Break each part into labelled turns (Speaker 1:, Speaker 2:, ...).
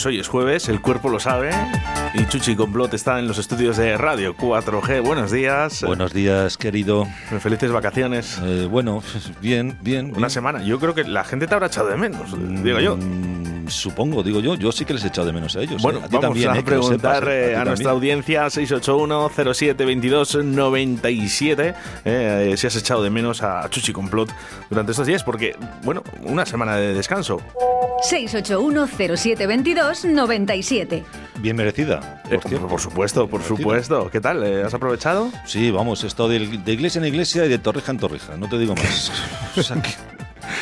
Speaker 1: Pues hoy es jueves, el cuerpo lo sabe. Y Chuchi Complot está en los estudios de Radio 4G. Buenos días.
Speaker 2: Buenos días, querido.
Speaker 1: Felices vacaciones.
Speaker 2: Eh, bueno, bien, bien.
Speaker 1: Una
Speaker 2: bien.
Speaker 1: semana. Yo creo que la gente te habrá echado de menos, digo yo.
Speaker 2: Supongo, digo yo. Yo sí que les he echado de menos a ellos.
Speaker 1: Bueno,
Speaker 2: ¿eh? a ti
Speaker 1: vamos
Speaker 2: también,
Speaker 1: a
Speaker 2: ¿eh? lo
Speaker 1: preguntar
Speaker 2: sepas, ¿eh?
Speaker 1: eh, a, nuestra audiencia 681 07 22 97 eh, si has echado de menos a Chuchi Complot durante estos días, porque, bueno, una semana de descanso.
Speaker 3: 681072297.
Speaker 2: Bien merecida.
Speaker 1: Eh,
Speaker 2: por cierto.
Speaker 1: por supuesto, por
Speaker 2: Merecida.
Speaker 1: supuesto. ¿Qué tal? Eh, ¿Has aprovechado?
Speaker 2: Sí, vamos, he estado de, de iglesia en iglesia y de torreja en torreja. No te digo más. o sea que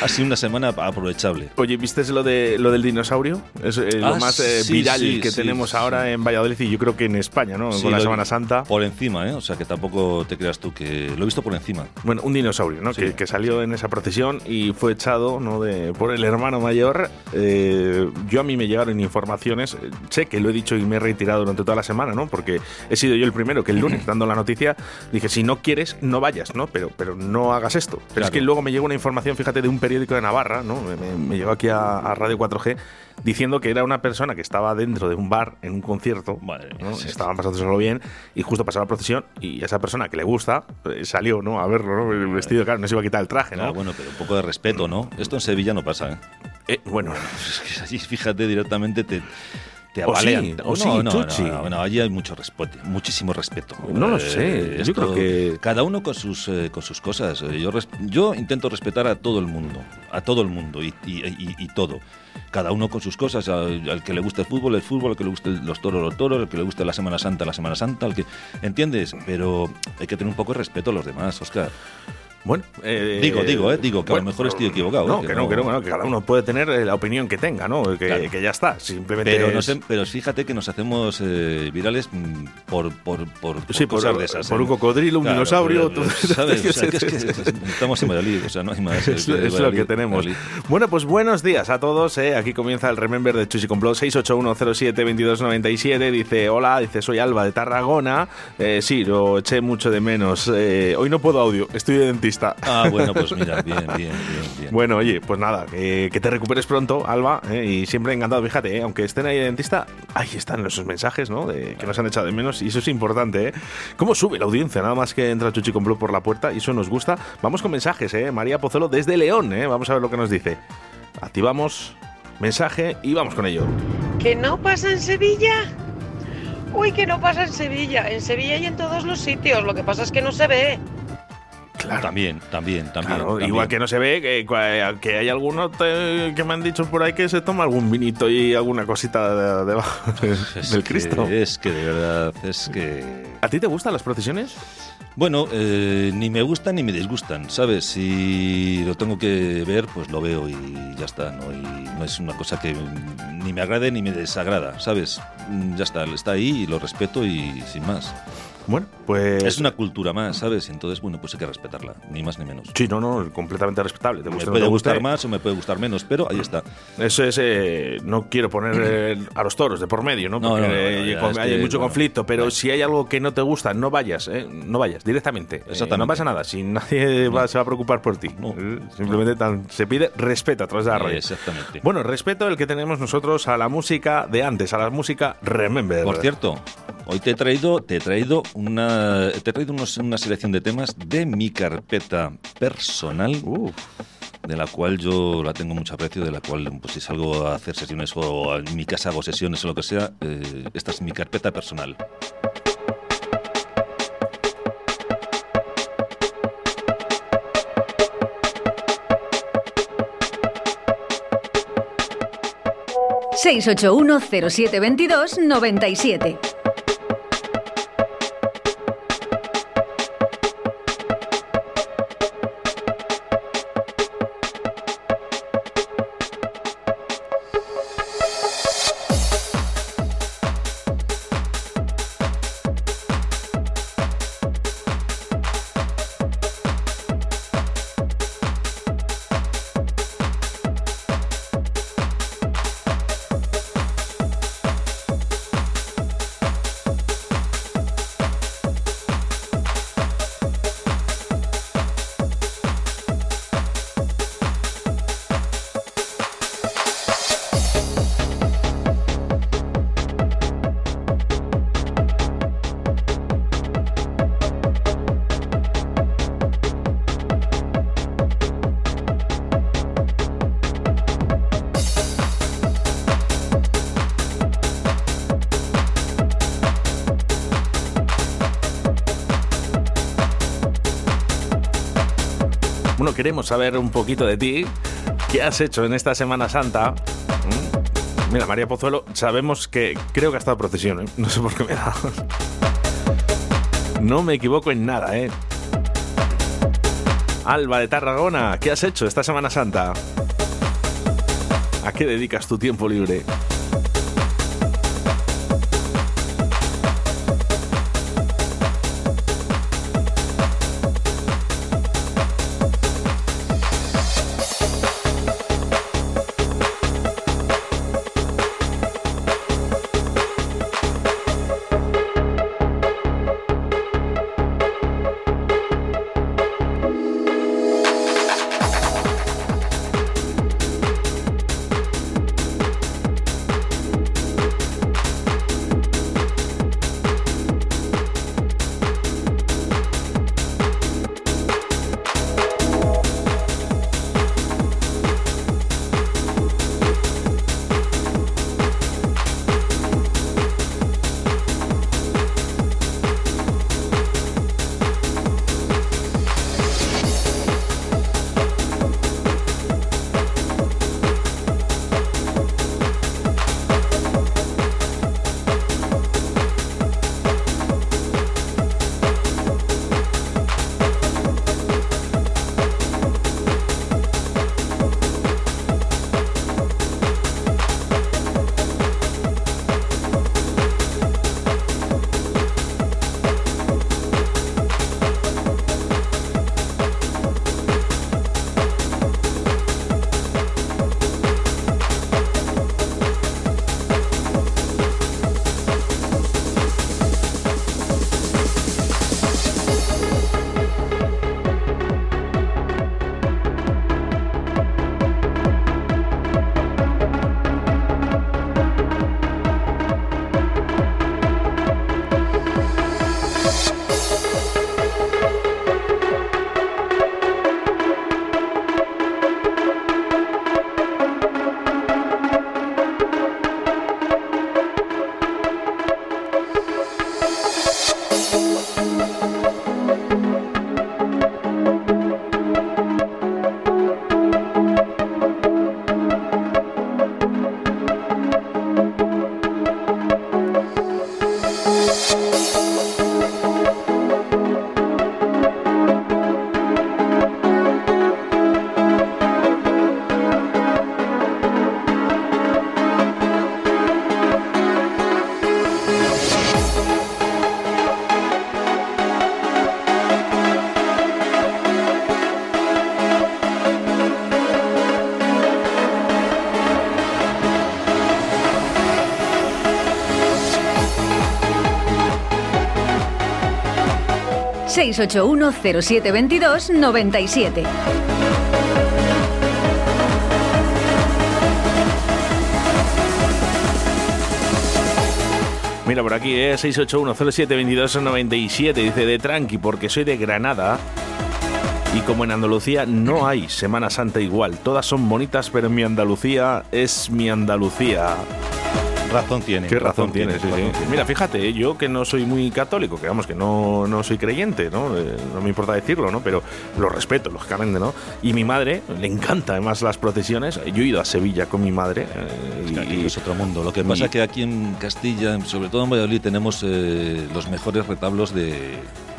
Speaker 2: ha sido una semana aprovechable.
Speaker 1: Oye, ¿viste lo, de, lo del dinosaurio? Es eh, lo
Speaker 2: Ah,
Speaker 1: más eh,
Speaker 2: sí,
Speaker 1: viral
Speaker 2: sí,
Speaker 1: que
Speaker 2: sí,
Speaker 1: tenemos ahora en Valladolid y yo creo que en España, ¿no? Con la
Speaker 2: lo
Speaker 1: Semana Santa.
Speaker 2: Por encima, ¿eh? O sea que tampoco te creas tú que lo he visto por encima.
Speaker 1: Bueno, un dinosaurio, ¿no? Que, que salió en esa procesión y fue echado, ¿no? De, por el hermano mayor. Eh, yo a mí me llegaron informaciones. Sé que lo he dicho y me he retirado durante toda la semana, ¿no? Porque he sido yo el primero que el lunes, dando la noticia, dije, si no quieres, no vayas, ¿no? Pero, pero no hagas esto. Pero es
Speaker 2: Claro.
Speaker 1: que luego me llegó una información, fíjate, de un periódico de Navarra, ¿no? Me, me- aquí a, a Radio 4G diciendo que era una persona que estaba dentro de un bar en un concierto.
Speaker 2: Madre mía,
Speaker 1: ¿no?
Speaker 2: sí.
Speaker 1: Estaban pasándoselo bien y justo pasaba la procesión y esa persona que le gusta eh, salió, ¿no? A verlo, ¿no? El vestido, claro, no se iba a quitar el traje, ¿no?
Speaker 2: Ah, bueno, pero un poco de respeto, ¿no? Esto en Sevilla no pasa, ¿eh?
Speaker 1: Eh, bueno,
Speaker 2: Es que allí, fíjate, directamente te, te
Speaker 1: O
Speaker 2: avalean.
Speaker 1: sí, o
Speaker 2: no,
Speaker 1: sí,
Speaker 2: no,
Speaker 1: Chuchi.
Speaker 2: no, no, allí hay mucho respeto, muchísimo respeto.
Speaker 1: No lo
Speaker 2: Eh,
Speaker 1: sé, yo
Speaker 2: esto-
Speaker 1: creo que-
Speaker 2: Cada uno con sus, eh, con sus cosas. Eh, Yo, yo intento respetar a todo el mundo, a todo el mundo y, y- y- y todo. Cada uno con sus cosas, al, al que le gusta el fútbol, el fútbol, al que le guste los toros, los toros, al que le guste la Semana Santa, la Semana Santa, al que... ¿Entiendes? Pero hay que tener un poco de respeto a los demás, Oscar.
Speaker 1: Bueno. eh,
Speaker 2: Digo, digo, eh, digo, que a lo mejor estoy equivocado,
Speaker 1: No,
Speaker 2: eh, que
Speaker 1: que no,
Speaker 2: no-
Speaker 1: que no, que no, que cada uno puede tener eh, la opinión que tenga, ¿no? Que,
Speaker 2: Claro.
Speaker 1: que ya está, simplemente.
Speaker 2: Pero, no
Speaker 1: es-
Speaker 2: sé- pero fíjate que nos hacemos eh, virales mm, por, por, por, por
Speaker 1: Sí, por-
Speaker 2: cosas de esas.
Speaker 1: por un cocodrilo, un dinosaurio,
Speaker 2: pero,
Speaker 1: todo-
Speaker 2: ¿sabes? O sea, que es que estamos en Valladolid, o sea, no hay más.
Speaker 1: Es, es lo que tenemos. Bueno, pues buenos días a todos. Aquí comienza el Remember de Chuchi Complot 681072297. Dice, hola, dice, soy Alba de Tarragona. Eh, sí, lo eché mucho de menos. Eh, hoy no puedo audio, estoy de dentista.
Speaker 2: Ah, bueno, pues mira, bien, bien, bien. bien.
Speaker 1: Bueno, oye, pues nada, que, que te recuperes pronto, Alba, eh, y siempre encantado, fíjate, eh, aunque estén ahí de dentista, ahí están esos mensajes, ¿no? De, que nos han echado de menos, y eso es importante, ¿eh? ¿Cómo sube la audiencia? Nada más que entra Chuchi Complot por la puerta, y eso nos gusta. Vamos con mensajes, ¿eh? María Pozuelo desde León, ¿eh? Vamos a ver lo que nos dice. Activamos mensaje y vamos con ello.
Speaker 4: ¿Que no pasa en Sevilla? Uy, que no pasa en Sevilla. En Sevilla y en todos los sitios. Lo que pasa es que no se ve.
Speaker 1: Claro.
Speaker 2: También, también, también.
Speaker 1: Claro,
Speaker 2: también.
Speaker 1: igual que no se ve, que, que hay algunos que me han dicho por ahí que se toma algún vinito y alguna cosita de- debajo del,
Speaker 2: Es
Speaker 1: del
Speaker 2: que-
Speaker 1: Cristo.
Speaker 2: Es que de verdad, es que.
Speaker 1: ¿A ti te gustan las procesiones?
Speaker 2: Bueno, eh, ni me gustan ni me disgustan, ¿sabes? Si lo tengo que ver, pues lo veo y ya está, ¿no? Y no es una cosa que ni me agrade ni me desagrada, ¿sabes? Mm, Ya está, está ahí y lo respeto y sin más.
Speaker 1: Bueno, pues.
Speaker 2: Es una cultura más, ¿sabes? Entonces, bueno, pues hay que respetarla, ni más ni menos.
Speaker 1: Sí, no, no, completamente respetable. Te
Speaker 2: Me
Speaker 1: no
Speaker 2: puede
Speaker 1: te
Speaker 2: gustar más o me puede gustar menos, pero ahí está.
Speaker 1: Eso es. eh, no quiero poner eh, a los toros de por medio, ¿no? Porque
Speaker 2: no, no,
Speaker 1: eh, hay mucho
Speaker 2: bueno,
Speaker 1: conflicto, pero si hay algo que no te gusta, no vayas, ¿eh? No vayas directamente.
Speaker 2: Exactamente.
Speaker 1: no pasa nada, si nadie va- se va a preocupar por ti. Simplemente tan- se pide respeto a través de la radio.
Speaker 2: Exactamente.
Speaker 1: Bueno, respeto el que tenemos nosotros a la música de antes, a la música Remember.
Speaker 2: Por cierto, hoy te he traído, te he traído una, te he traído unos- una selección de temas de mi carpeta personal,
Speaker 1: Uf.
Speaker 2: de la cual yo la tengo mucho aprecio, de la cual pues si salgo a hacer sesiones o en mi casa hago sesiones o lo que sea, eh, esta es mi carpeta personal.
Speaker 3: 681
Speaker 1: queremos saber un poquito de ti. ¿Qué has hecho en esta Semana Santa? ¿Mm? Mira, María Pozuelo, sabemos que creo que ha estado procesión, ¿eh? No sé por qué me da. No me equivoco en nada, ¿eh? Alba de Tarragona, ¿qué has hecho esta Semana Santa? ¿A qué dedicas tu tiempo libre? ...681 0722 97. Mira por aquí, ¿eh? 681-07-2297. Dice de tranqui, porque soy de Granada. Y como en Andalucía no hay Semana Santa igual. Todas son bonitas, pero mi Andalucía es mi Andalucía.
Speaker 2: Razón tiene.
Speaker 1: Qué razón, tiene, sí, sí. Mira, fíjate, yo que no soy muy católico, que vamos, que no, no soy creyente, ¿no? Eh, no me importa decirlo, ¿no? Pero lo respeto, lógicamente, ¿no? Y mi madre le encanta además las procesiones. Yo he ido a Sevilla con mi madre. eh,
Speaker 2: Es que aquí
Speaker 1: y-
Speaker 2: es otro mundo. Lo que pasa es que aquí en Castilla, sobre todo en Valladolid, tenemos eh, los mejores retablos de,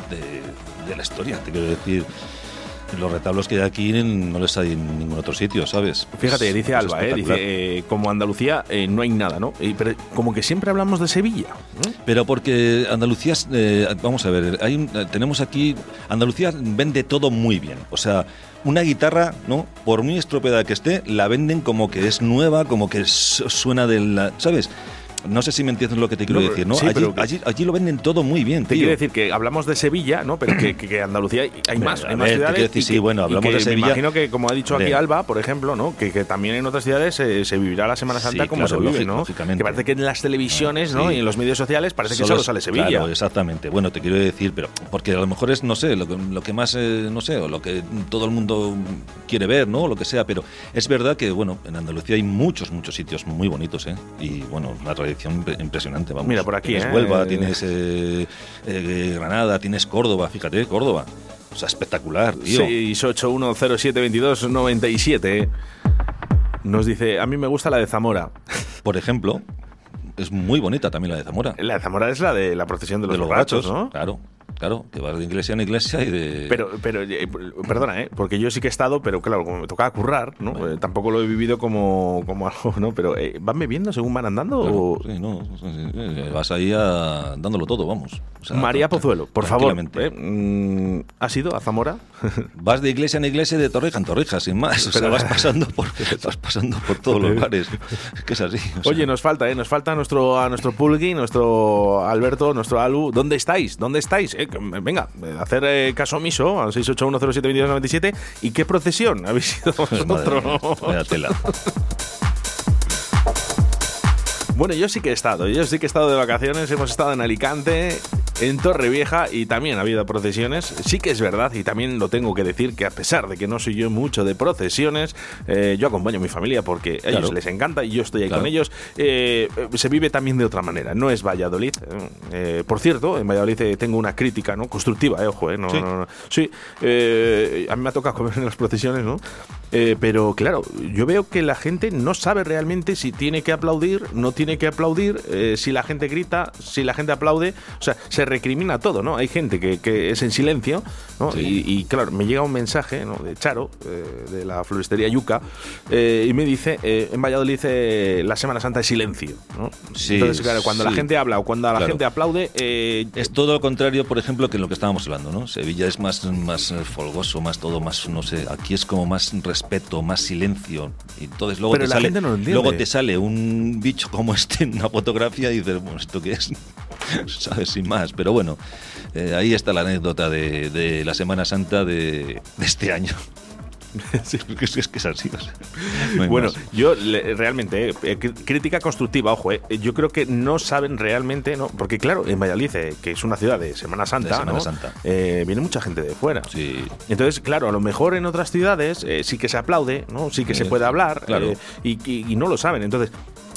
Speaker 2: de- de la historia. Te quiero decir, los retablos que hay aquí no los hay en ningún otro sitio, ¿sabes?
Speaker 1: Fíjate,
Speaker 2: Es-
Speaker 1: dice Alba, eh, dice, eh, como Andalucía eh, no hay nada, ¿no? Y- pero como que siempre hablamos de Sevilla.
Speaker 2: Pero porque Andalucía, eh, vamos a ver, hay un- eh, tenemos aquí, Andalucía vende todo muy bien. O sea, una guitarra, ¿no? Por muy estropeada que esté, la venden como que es nueva, como que su- suena de la, ¿sabes? No sé si me entiendes lo que te quiero
Speaker 1: No,
Speaker 2: decir, ¿no?
Speaker 1: sí,
Speaker 2: allí,
Speaker 1: que-
Speaker 2: allí, allí lo venden todo muy bien,
Speaker 1: Te
Speaker 2: tío.
Speaker 1: quiero decir que hablamos de Sevilla, ¿no? Pero que, que- Andalucía hay, más, hay más
Speaker 2: ver, te
Speaker 1: ciudades.
Speaker 2: quiero decir,
Speaker 1: y
Speaker 2: sí,
Speaker 1: que-
Speaker 2: bueno, hablamos de Sevilla.
Speaker 1: Me imagino que, como ha dicho aquí. Alba, por ejemplo, ¿no? Que, que también en otras ciudades se, se vivirá la Semana
Speaker 2: Sí,
Speaker 1: Santa como
Speaker 2: claro,
Speaker 1: se vive, ¿no? Que parece que en las televisiones, ¿no?
Speaker 2: Sí.
Speaker 1: Y en los medios sociales parece que solo sale Sevilla.
Speaker 2: Claro, exactamente. Bueno, te quiero decir, pero porque a lo mejor es, no sé, lo que, lo que más, eh, no sé, o lo que todo el mundo quiere ver, ¿no? O lo que sea, pero es verdad que, bueno, en Andalucía hay muchos, muchos sitios muy bonitos, ¿eh? Y, bueno, una tradición impresionante, vamos.
Speaker 1: Mira, por aquí,
Speaker 2: Tienes
Speaker 1: ¿eh?
Speaker 2: Huelva, tienes eh, eh, Granada, tienes Córdoba, fíjate, Córdoba. O sea, espectacular, tío.
Speaker 1: 681072297 nos dice, a mí me gusta la de Zamora.
Speaker 2: Por ejemplo, es muy bonita también la de Zamora.
Speaker 1: La de Zamora es la de la procesión de los,
Speaker 2: de los
Speaker 1: borrachos,
Speaker 2: borrachos,
Speaker 1: ¿no?
Speaker 2: Claro, claro, que vas de iglesia en iglesia y de...
Speaker 1: Pero, pero eh, perdona, ¿eh? porque yo sí que he estado, pero claro, como me tocaba currar, ¿no? Eh, tampoco lo he vivido como, como algo, ¿no? Pero eh, ¿van bebiendo según van andando?
Speaker 2: Claro,
Speaker 1: o-
Speaker 2: sí, no, sí, vas ahí a- dándolo todo, vamos. O sea,
Speaker 1: María Pozuelo, por favor. ¿eh? Mm, ¿has ido a Zamora?
Speaker 2: Vas de iglesia en iglesia y de torreja en torreja, sin más. O sea, vas pasando por, vas pasando por todos los bares. Es que es así. o sea,
Speaker 1: Oye, nos falta, ¿eh? Nos falta nuestro, a nuestro Pulgui, nuestro Alberto, nuestro Alu. ¿Dónde estáis? ¿Dónde estáis? Eh, venga, hacer eh, caso omiso al 681072297. ¿Y qué procesión habéis ido
Speaker 2: madre mía,
Speaker 1: vosotros?
Speaker 2: tela.
Speaker 1: Bueno, yo sí que he estado, yo sí que he estado de vacaciones, hemos estado en Alicante, en Torrevieja y también ha habido procesiones. Sí que es verdad y también lo tengo que decir que a pesar de que no soy yo mucho de procesiones, eh, yo acompaño a mi familia porque a ellos
Speaker 2: Claro.
Speaker 1: les encanta y yo estoy ahí
Speaker 2: Claro.
Speaker 1: con ellos. Eh, se vive también de otra manera, no es Valladolid. Eh, por cierto, en Valladolid eh, tengo una crítica no constructiva, eh, ojo, eh, no,
Speaker 2: Sí.
Speaker 1: no, no. Sí, a mí me ha tocado comer en las procesiones, ¿no? Eh, pero claro, yo veo que la gente no sabe realmente si tiene que aplaudir, no tiene que aplaudir, eh, si la gente grita, si la gente aplaude, o sea, se recrimina todo, ¿no? Hay gente que, que es en silencio, ¿no?
Speaker 2: Sí.
Speaker 1: Y, y, claro, me llega un mensaje ¿no? de Charo, eh, de la floristería Yuca, eh, y me dice, eh, en Valladolid eh, la Semana Santa es silencio, ¿no?
Speaker 2: Sí,
Speaker 1: Entonces, claro, cuando la
Speaker 2: sí.
Speaker 1: gente habla o cuando la
Speaker 2: Claro.
Speaker 1: gente aplaude, eh,
Speaker 2: Es todo lo contrario, por ejemplo, que lo que estábamos hablando, ¿no? Sevilla es más, más folgoso, más todo, más, no sé, aquí es como más respeto, más silencio. Y entonces luego,
Speaker 1: Pero
Speaker 2: te
Speaker 1: la
Speaker 2: sale,
Speaker 1: gente no lo entiende.
Speaker 2: luego te sale un bicho como este en una fotografía y dices, bueno, ¿esto qué es? ¿Sabes? Sin más. Pero bueno, eh, ahí está la anécdota de, de la Semana Santa de, de este año. Sí, es, que- es así. o sea, no hay
Speaker 1: Bueno,
Speaker 2: más.
Speaker 1: yo le- realmente, eh, eh, crítica constructiva, ojo, eh, yo creo que no saben realmente, ¿no? Porque claro, en Valladolid, eh, que es una ciudad de Semana Santa,
Speaker 2: De Semana
Speaker 1: ¿no?
Speaker 2: Santa.
Speaker 1: Eh, viene mucha gente de fuera.
Speaker 2: Sí.
Speaker 1: Entonces, claro, a lo mejor en otras ciudades eh, sí que se aplaude, ¿no? Sí que se puede hablar,
Speaker 2: claro.
Speaker 1: eh, y, y- y no lo saben. Entonces,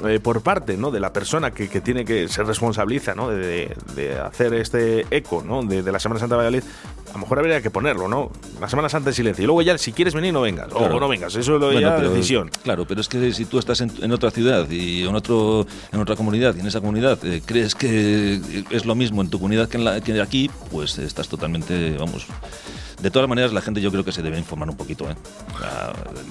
Speaker 1: eh, por parte ¿no? de la persona que, que tiene que se responsabiliza ¿no? de, de- hacer este eco ¿no? de, de la Semana Santa de Valladolid, a lo mejor habría que ponerlo, ¿no? La Semana Santa en silencio. Y luego ya, si quieres venir, no vengas.
Speaker 2: Claro.
Speaker 1: O no vengas. Eso es lo de
Speaker 2: Bueno,
Speaker 1: ya
Speaker 2: pero-
Speaker 1: decisión.
Speaker 2: Claro, pero es que si tú estás en, en otra ciudad y en otro en otra comunidad y en esa comunidad eh, crees que es lo mismo en tu comunidad que, en la, que aquí, pues estás totalmente, vamos. De todas maneras, la gente yo creo que se debe informar un poquito, ¿eh?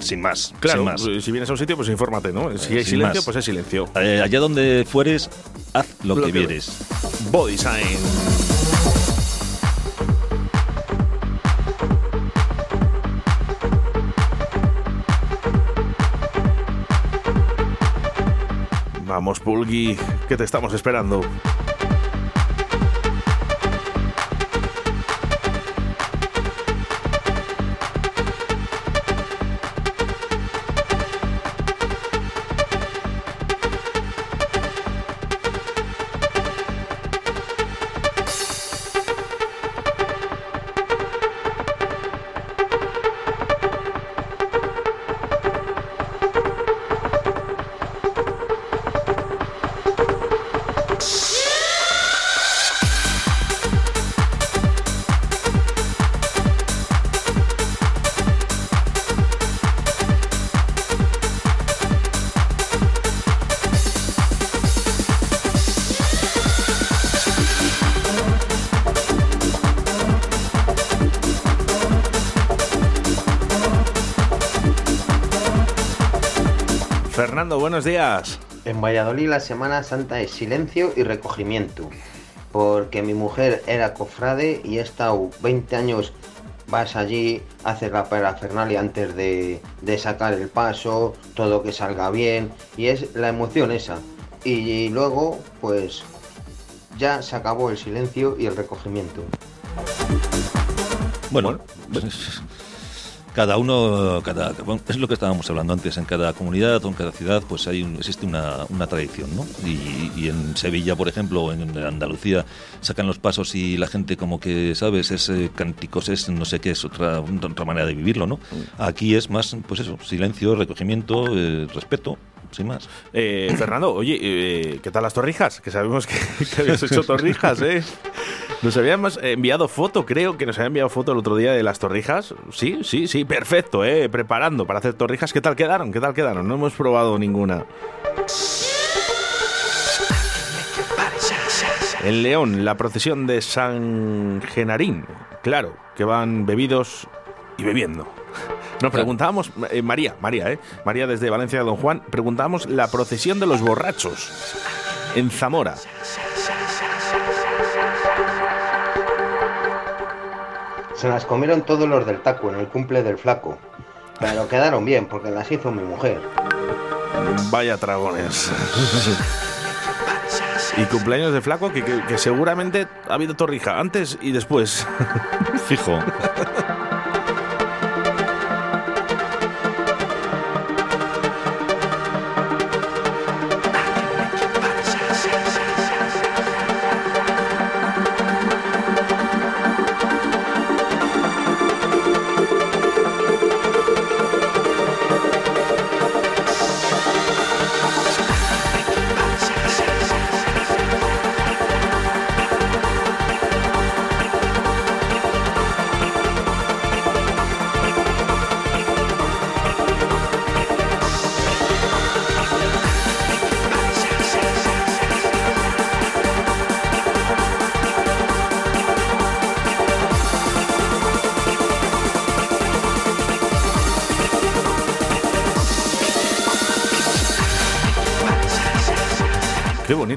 Speaker 2: Sin más.
Speaker 1: Claro,
Speaker 2: sin más.
Speaker 1: pues, si vienes a un sitio, pues infórmate, ¿no? Si
Speaker 2: Eh,
Speaker 1: hay
Speaker 2: sin
Speaker 1: silencio,
Speaker 2: más.
Speaker 1: pues es silencio.
Speaker 2: Eh, allá donde fueres, haz lo,
Speaker 1: Lo
Speaker 2: que
Speaker 1: que-
Speaker 2: vieres.
Speaker 1: Body. Vamos, Pulgui, que te estamos esperando.
Speaker 5: Valladolid la Semana Santa es silencio y recogimiento, porque mi mujer era cofrade y he estado 20 años, vas allí, haces la parafernalia antes de, de sacar el paso, todo que salga bien, y es la emoción esa. Y luego, pues, ya se acabó el silencio y el recogimiento.
Speaker 2: Bueno, cada uno, cada, bueno, es lo que estábamos hablando antes, en cada comunidad o en cada ciudad pues hay un- existe una, una tradición, ¿no? Y, y en Sevilla, por ejemplo, o en Andalucía, sacan los pasos y la gente como que, ¿sabes? Es eh, cánticos, es no sé qué, es otra, otra manera de vivirlo, ¿no? Aquí es más, pues eso, silencio, recogimiento, eh, respeto, sin más.
Speaker 1: Eh, Fernando, oye, eh, ¿qué tal las torrijas? Que sabemos que, que habías hecho torrijas, ¿eh? Nos habíamos enviado foto, creo que nos había enviado foto el otro día de las torrijas. Sí, sí, sí, perfecto, ¿eh? Preparando para hacer torrijas. ¿Qué tal quedaron? ¿Qué tal quedaron? No hemos probado ninguna. En León, la procesión de San Genarín. Claro, que van bebidos y bebiendo. Nos preguntábamos, eh, María, María, ¿eh? María desde Valencia de Don Juan, preguntábamos la procesión de los borrachos en Zamora.
Speaker 5: Se las comieron todos los del taco en el cumple del flaco. Pero quedaron bien porque las hizo mi mujer.
Speaker 1: Vaya dragones. y cumpleaños de flaco que, que- que seguramente ha habido torrija antes y después.
Speaker 2: Fijo.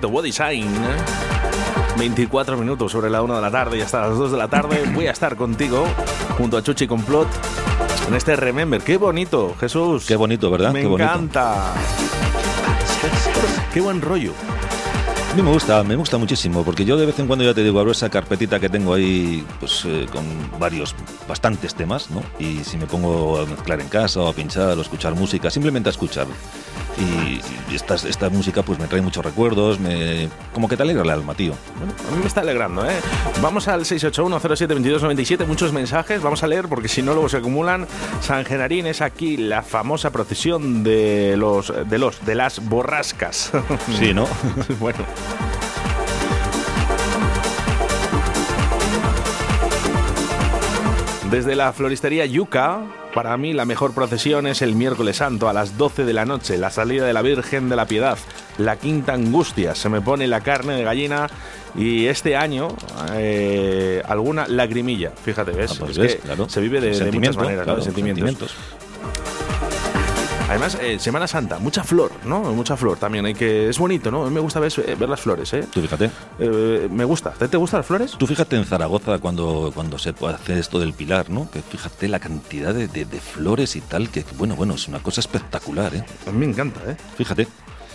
Speaker 1: Bonito, Body Sign. ¿eh? 24 minutos sobre la 1 de la tarde y hasta las 2 de la tarde voy a estar contigo junto a Chuchi Complot en este Remember. Qué bonito, Jesús.
Speaker 2: Qué bonito, ¿verdad?
Speaker 1: Me
Speaker 2: Qué bonito.
Speaker 1: encanta. Qué buen rollo.
Speaker 2: A mí me gusta, me gusta muchísimo, porque yo de vez en cuando ya te digo, abro esa carpetita que tengo ahí, pues eh, con varios, bastantes temas, ¿no? Y si me pongo a mezclar en casa o a pinchar o a escuchar música, simplemente a escuchar. Y, y esta, esta música pues me trae muchos recuerdos, me, como que te alegra el alma, tío.
Speaker 1: Bueno, a mí me está alegrando, ¿eh? Vamos al 681072297, muchos mensajes, vamos a leer porque si no luego se acumulan. San Genarín es aquí la famosa procesión de los de los de las borrascas.
Speaker 2: Sí, ¿no?
Speaker 1: bueno. Desde la floristería Yuca, para mí la mejor procesión es el miércoles santo a las 12 de la noche, la salida de la Virgen de la Piedad, la quinta angustia, se me pone la carne de gallina y este año eh, alguna lagrimilla, fíjate, ¿ves?
Speaker 2: Ah, pues
Speaker 1: Es
Speaker 2: ves,
Speaker 1: que
Speaker 2: claro.
Speaker 1: se vive de, de muchas maneras, ¿no? de sentimientos.
Speaker 2: sentimientos.
Speaker 1: Además, eh, Semana Santa, mucha flor, ¿no? Mucha flor también, hay que es bonito, ¿no? A mí me gusta ver, eh, ver las flores, ¿eh?
Speaker 2: Tú fíjate.
Speaker 1: Eh, me gusta. ¿Te, te gustan las flores?
Speaker 2: Tú fíjate en Zaragoza cuando, cuando se hace esto del pilar, ¿no? Que fíjate la cantidad de, de- de flores y tal, que bueno, bueno, es una cosa espectacular, ¿eh?
Speaker 1: A mí me encanta, ¿eh?
Speaker 2: Fíjate.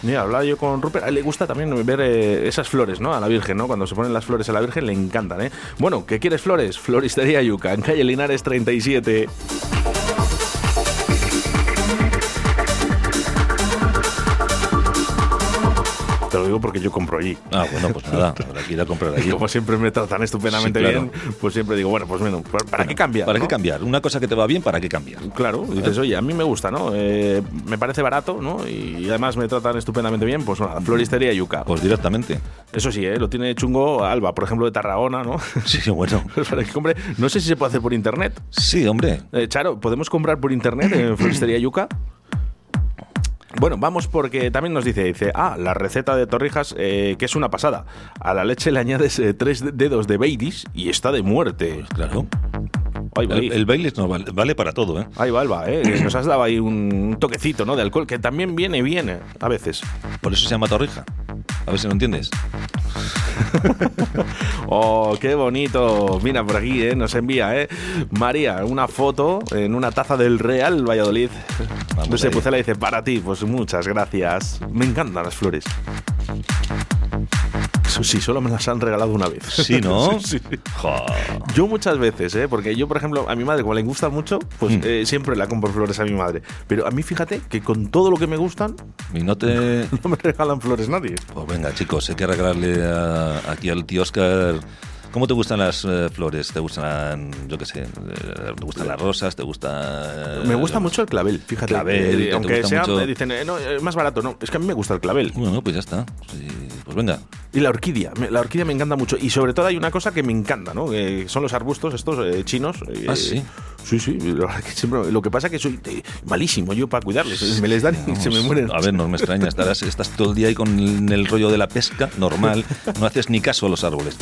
Speaker 1: Mira, hablaba yo con Rupert, a él le gusta también ver eh, esas flores, ¿no? A la Virgen, ¿no? Cuando se ponen las flores a la Virgen le encantan, ¿eh? Bueno, ¿qué quieres flores? Floristería Yuca, en calle Linares 37. Digo porque yo compro allí.
Speaker 2: Ah, bueno, pues nada, habrá que ir a comprar allí.
Speaker 1: Y como siempre me tratan estupendamente
Speaker 2: Sí, claro.
Speaker 1: bien, pues siempre digo, bueno, pues bueno, ¿para
Speaker 2: Bueno,
Speaker 1: qué cambiar?
Speaker 2: ¿Para
Speaker 1: no?
Speaker 2: qué cambiar? Una cosa que te va bien, ¿para qué cambiar?
Speaker 1: Claro, dices, oye, a mí me gusta, ¿no? Eh, me parece barato, ¿no? Y además me tratan estupendamente bien, pues nada, floristería Yuca.
Speaker 2: Pues directamente.
Speaker 1: Eso sí, ¿eh? lo tiene chungo Alba, por ejemplo, de Tarragona, ¿no?
Speaker 2: Sí, bueno.
Speaker 1: Para que compre- no sé si se puede hacer por internet.
Speaker 2: Sí, hombre.
Speaker 1: Eh, Charo, ¿podemos comprar por internet en Floristería Yuca? Bueno, vamos porque también nos dice, dice, ah, la receta de torrijas, eh, que es una pasada. A la leche le añades eh, tres dedos de Baileys y está de muerte.
Speaker 2: Claro. El, el Baileys no vale, vale para todo, ¿eh?
Speaker 1: Ahí va, va, ¿eh? Nos has dado ahí un toquecito, ¿no? De alcohol, que también viene, viene, a veces.
Speaker 2: Por eso se llama torrija. A ver si lo entiendes.
Speaker 1: Oh, qué bonito. Mira, por aquí, ¿eh? Nos envía, ¿eh? María, una foto en una taza del Real Valladolid.
Speaker 2: Vamos ahí.
Speaker 1: Pucela dice, para ti, pues muchas gracias. Me encantan las flores. Eso sí, solo me las han regalado una vez.
Speaker 2: Sí, ¿no?
Speaker 1: Sí, sí. Yo muchas veces, ¿eh? porque yo, por ejemplo, a mi madre, como le gustan mucho, pues
Speaker 2: Mm.
Speaker 1: eh, siempre la compro flores a mi madre. Pero a mí, fíjate que con todo lo que me gustan,
Speaker 2: Y no te...
Speaker 1: no me regalan flores nadie.
Speaker 2: Pues venga, chicos, hay que regalarle a- aquí al tío Oscar. ¿Cómo te gustan las eh, flores? ¿Te gustan, yo qué sé, eh, te gustan las rosas? ¿Te gusta...?
Speaker 1: Me gusta mucho el clavel, fíjate.
Speaker 2: Clavel,
Speaker 1: Eh, aunque
Speaker 2: gusta
Speaker 1: sea,
Speaker 2: mucho.
Speaker 1: dicen, eh, no, es más barato. No, es que a mí me gusta el clavel.
Speaker 2: Bueno, pues ya está. Sí, pues venga.
Speaker 1: Y la orquídea, la orquídea me encanta mucho. Y sobre todo hay una cosa que me encanta, ¿no? Son los arbustos estos eh, chinos. eh,
Speaker 2: Ah, ¿sí?
Speaker 1: Sí, sí. que siempre- lo que pasa es que soy eh, malísimo yo para cuidarles. Me les dan y se me mueren.
Speaker 2: A ver, no me extraña. Estarás, estás todo el día ahí con el, el rollo de la pesca, normal. No haces ni caso a los árboles.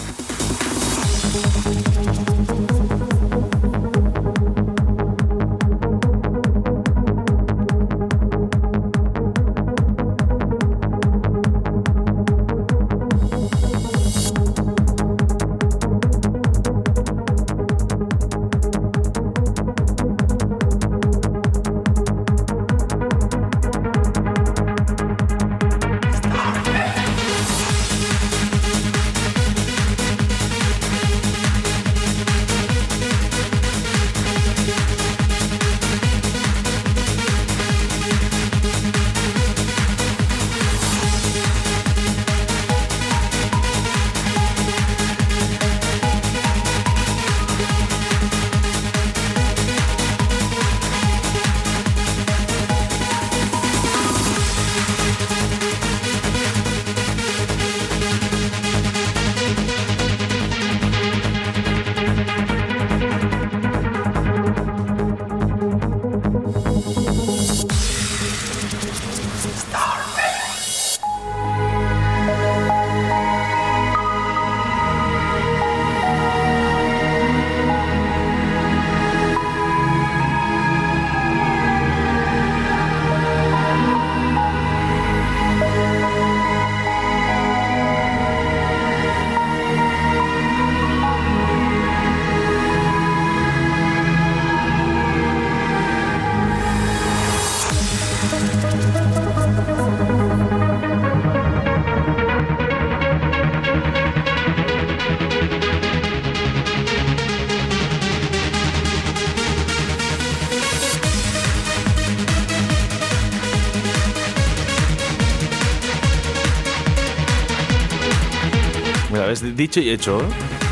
Speaker 1: Dicho y hecho, ¿eh?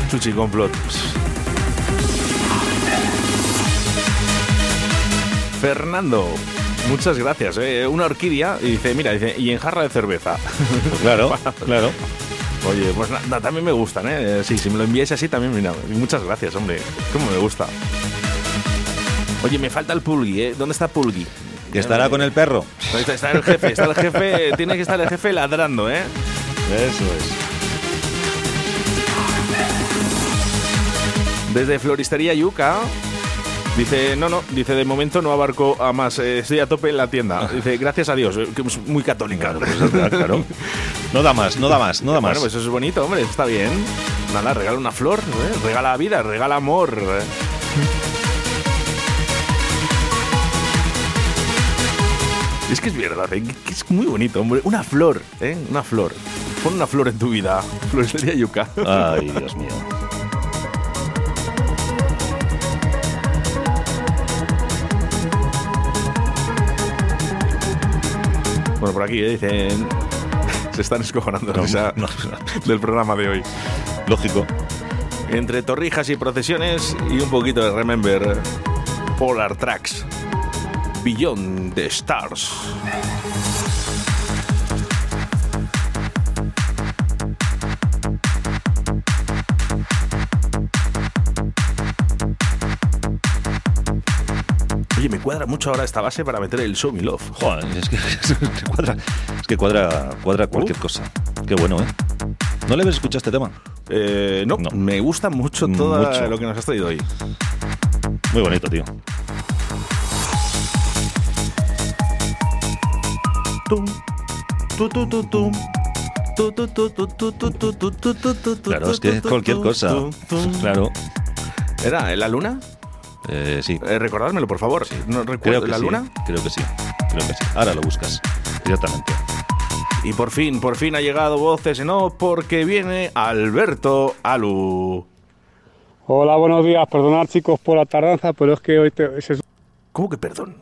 Speaker 1: Chuchi complot. Fernando, muchas gracias. ¿eh? Una orquídea y dice, mira, dice, y en jarra de cerveza.
Speaker 2: Claro, claro.
Speaker 1: Oye, pues nada, también me gustan, ¿eh? Sí, si me lo enviáis así también, mira. Muchas gracias, hombre. Cómo me gusta. Oye, me falta el Pulgui, ¿eh? ¿Dónde está Pulgui?
Speaker 2: Que estará con el perro.
Speaker 1: Está, está el jefe, está el jefe, tiene que estar el jefe ladrando, ¿eh?
Speaker 2: Eso es.
Speaker 1: Desde Floristería Yuca. Dice, no, no, dice, de momento no abarco a más, eh, estoy a tope en la tienda. Dice, gracias a Dios, que es muy católica.
Speaker 2: Claro, pues, claro. No da más, no da más, no da más.
Speaker 1: Bueno, pues eso es bonito, hombre, está bien. Nada, regala una flor, ¿eh? regala vida, regala amor. ¿eh? Es que es verdad, ¿eh? es muy bonito, hombre. Una flor, ¿eh? Una flor. Pon una flor en tu vida. Floristería Yuca.
Speaker 2: Ay, Dios mío.
Speaker 1: Bueno, por aquí ¿eh? dicen. Se están escojonando
Speaker 2: No, no,
Speaker 1: del programa de hoy.
Speaker 2: Lógico.
Speaker 1: Entre torrijas y procesiones y un poquito de Remember. Polar Tracks. Beyond the Stars. cuadra mucho ahora esta base para meter el Show Me Love.
Speaker 2: Es que, cuadra, es que cuadra, cuadra cualquier cosa. Qué bueno, ¿eh? ¿No le habéis escuchado este tema?
Speaker 1: Eh, no, me gusta mucho todo lo que nos has traído hoy.
Speaker 2: Muy bonito, tío. Claro, es que cualquier cosa. Claro.
Speaker 1: ¿Era en la luna?
Speaker 2: Eh, sí.
Speaker 1: Eh, recordádmelo, por favor. No
Speaker 2: Creo
Speaker 1: recuerdo.
Speaker 2: que
Speaker 1: ¿La
Speaker 2: sí.
Speaker 1: luna?
Speaker 2: Creo que sí. Creo que sí. Ahora lo buscas. Directamente.
Speaker 1: Y por fin, por fin ha llegado voces en off porque viene Alberto Alu.
Speaker 6: Hola, buenos días. Perdonad, chicos, por la tardanza, pero es que hoy te-
Speaker 1: ¿Cómo que perdón?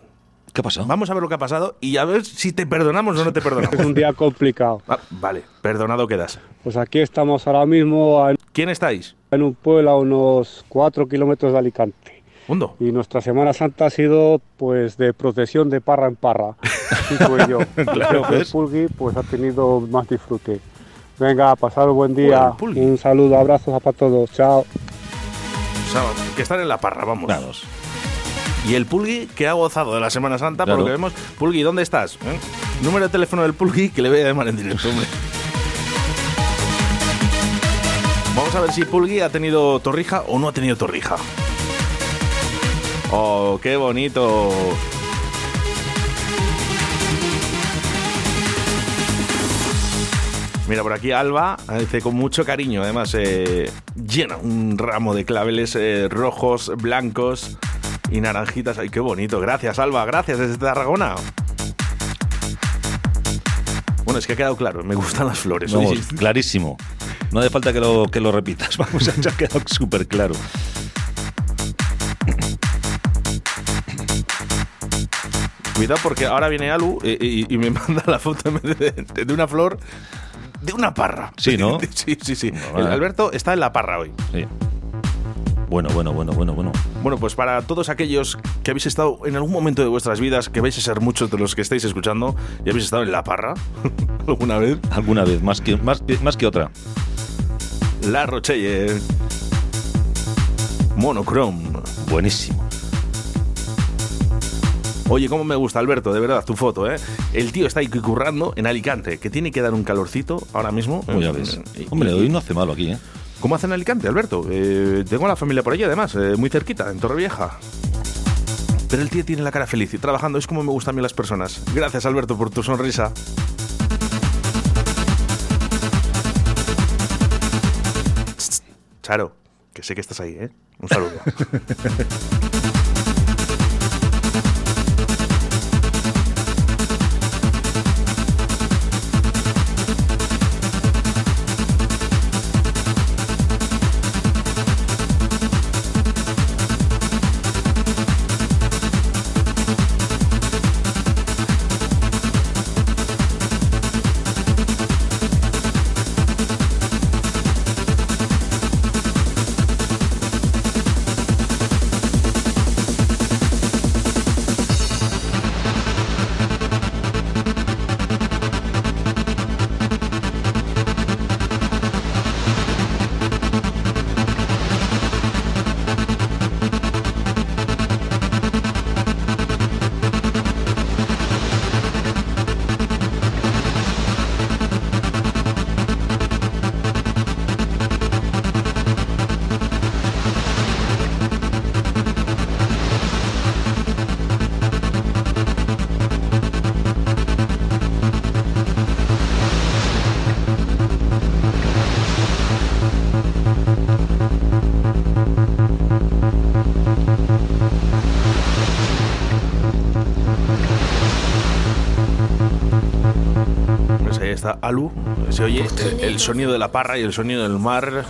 Speaker 2: ¿Qué ha pasado?
Speaker 1: Vamos a ver lo que ha pasado y a ver si te perdonamos o no te
Speaker 6: es
Speaker 1: perdonamos.
Speaker 6: un día complicado.
Speaker 1: Ah, vale, perdonado quedas.
Speaker 6: Pues aquí estamos ahora mismo en,
Speaker 1: ¿Quién estáis?
Speaker 6: en un pueblo a unos 4 kilómetros de Alicante.
Speaker 1: Mundo.
Speaker 6: Y nuestra Semana Santa ha sido pues de procesión de parra en parra. Y yo. Creo que el. Pulgui pues ha tenido más disfrute. Venga, pasad un buen día. Un saludo, abrazos para todos. Chao.
Speaker 1: O sea, que están en la parra, vamos. Y el Pulgui que ha gozado de la Semana Santa, por
Speaker 2: Claro.
Speaker 1: lo que vemos. Pulgui, ¿dónde estás? ¿Eh? Número de teléfono del Pulgui que le voy a llamar en directo, hombre. Vamos a ver si Pulgui ha tenido torrija o no ha tenido torrija. Oh, qué bonito. Mira, por aquí Alba eh, dice con mucho cariño, además eh, llena un ramo de claveles eh, rojos, blancos y naranjitas. Ay, qué bonito. Gracias, Alba, gracias desde Tarragona. Bueno, es que ha quedado claro, me gustan las flores.
Speaker 2: Vamos, clarísimo. No hace falta que lo, que lo repitas. Vamos, ya ha quedado súper claro.
Speaker 1: Cuidado porque ahora viene Alu eh, y, y me manda la foto de, de- de una flor de una parra.
Speaker 2: Sí, ¿no?
Speaker 1: sí, sí, sí.
Speaker 2: No,
Speaker 1: El
Speaker 2: vale.
Speaker 1: Alberto está en la parra hoy.
Speaker 2: Sí. Bueno, bueno, bueno, bueno, bueno.
Speaker 1: Bueno, pues para todos aquellos que habéis estado en algún momento de vuestras vidas, que vais a ser muchos de los que estáis escuchando, y habéis estado en la parra alguna vez,
Speaker 2: Alguna vez, más que, más, más que otra.
Speaker 1: la Rochelle, Monochrome.
Speaker 2: Buenísimo.
Speaker 1: Oye, cómo me gusta, Alberto, de verdad, tu foto, ¿eh? El tío está ahí currando en Alicante, que tiene que dar un calorcito ahora mismo.
Speaker 2: Como ya ves.
Speaker 1: Y-
Speaker 2: Hombre, hoy no hace malo aquí, ¿eh?
Speaker 1: ¿Cómo hacen en Alicante, Alberto? Eh, tengo a la familia por allí, además, eh, muy cerquita, en Torrevieja. Pero el tío tiene la cara feliz y trabajando es como me gustan a mí las personas. Gracias, Alberto, por tu sonrisa. Charo, que sé que estás ahí, ¿eh? Un saludo. Alu. Se oye el, el sonido de la parra y el sonido del mar.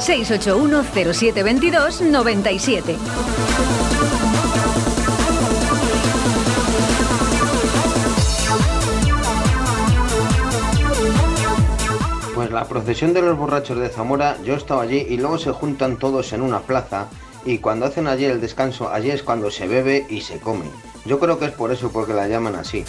Speaker 3: 681 0722 97.
Speaker 5: Pues la procesión de los borrachos de Zamora, yo estaba allí y luego se juntan todos en una plaza y cuando hacen allí el descanso, allí es cuando se bebe y se come. Yo creo que es por eso, porque la llaman así.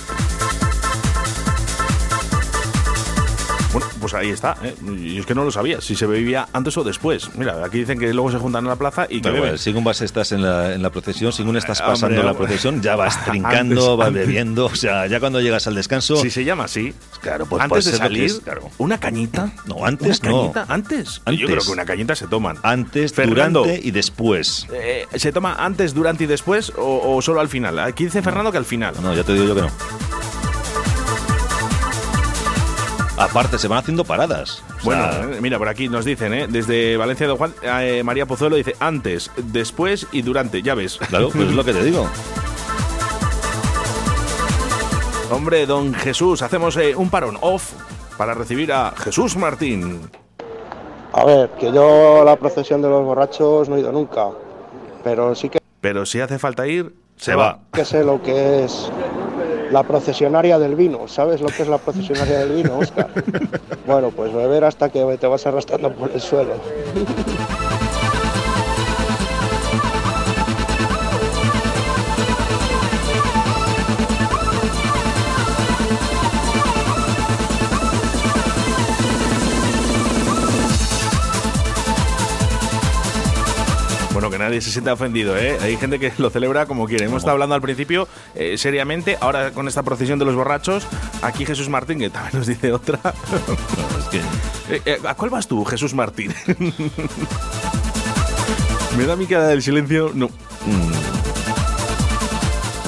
Speaker 1: Bueno, pues ahí está. ¿eh? Y es que no lo sabía, si se bebía antes o después. Mira, aquí dicen que luego se juntan en la plaza y que
Speaker 2: igual,
Speaker 1: beben.
Speaker 2: según vas estás en la, en la procesión, según estás pasando
Speaker 1: hombre,
Speaker 2: la procesión, ya vas trincando,
Speaker 1: antes-
Speaker 2: vas
Speaker 1: antes-
Speaker 2: bebiendo. O sea, ya cuando llegas al descanso,
Speaker 1: Si se llama así,
Speaker 2: claro, pues
Speaker 1: antes de salir,
Speaker 2: es, claro.
Speaker 1: una cañita.
Speaker 2: No, antes
Speaker 1: ¿Una
Speaker 2: no.
Speaker 1: cañita? ¿Antes?
Speaker 2: Antes.
Speaker 1: Yo creo que una cañita se toman.
Speaker 2: Antes,
Speaker 1: Fernando.
Speaker 2: durante y después.
Speaker 1: Eh, ¿Se toma antes, durante y después o, o solo al final? Aquí dice Fernando que al final.
Speaker 2: No, ya te digo yo que no. Aparte, se van haciendo paradas. O
Speaker 1: Bueno,
Speaker 2: sea,
Speaker 1: eh, mira, por aquí nos dicen, ¿eh? desde Valencia de Juan, eh, María Pozuelo dice antes, después y durante, ya ves.
Speaker 2: claro, pues es lo que te digo.
Speaker 1: Hombre, don Jesús, hacemos eh, un parón off para recibir a Jesús Martín.
Speaker 7: A ver, que yo la procesión de los borrachos no he ido nunca, pero sí que,
Speaker 1: Pero si hace falta ir,
Speaker 2: Se va.
Speaker 7: que sé lo que es la procesionaria del vino. ¿Sabes lo que es la procesionaria del vino, Oscar? Bueno, pues beber hasta que te vas arrastrando por el suelo.
Speaker 1: Nadie se sienta ofendido, ¿eh? Hay gente que lo celebra como quiere. Hemos estado hablando al principio eh, seriamente, ahora con esta procesión de los borrachos. Aquí Jesús Martín, que también nos dice otra.
Speaker 2: No, es que
Speaker 1: Eh, eh, ¿A cuál vas tú, Jesús Martín? Me da mi cara del silencio. No.
Speaker 2: mm,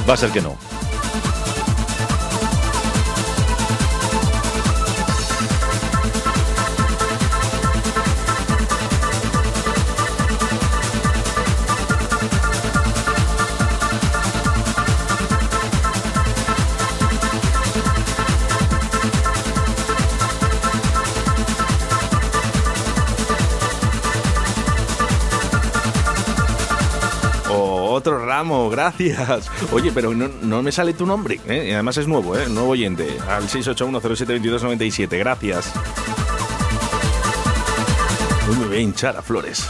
Speaker 2: va a ser que no.
Speaker 1: Ramo, gracias. Oye, pero no, no me sale tu nombre. ¿eh? Y además es nuevo, ¿eh? Nuevo oyente. Al 681072297. Gracias. Uy, me voy a hinchar a flores.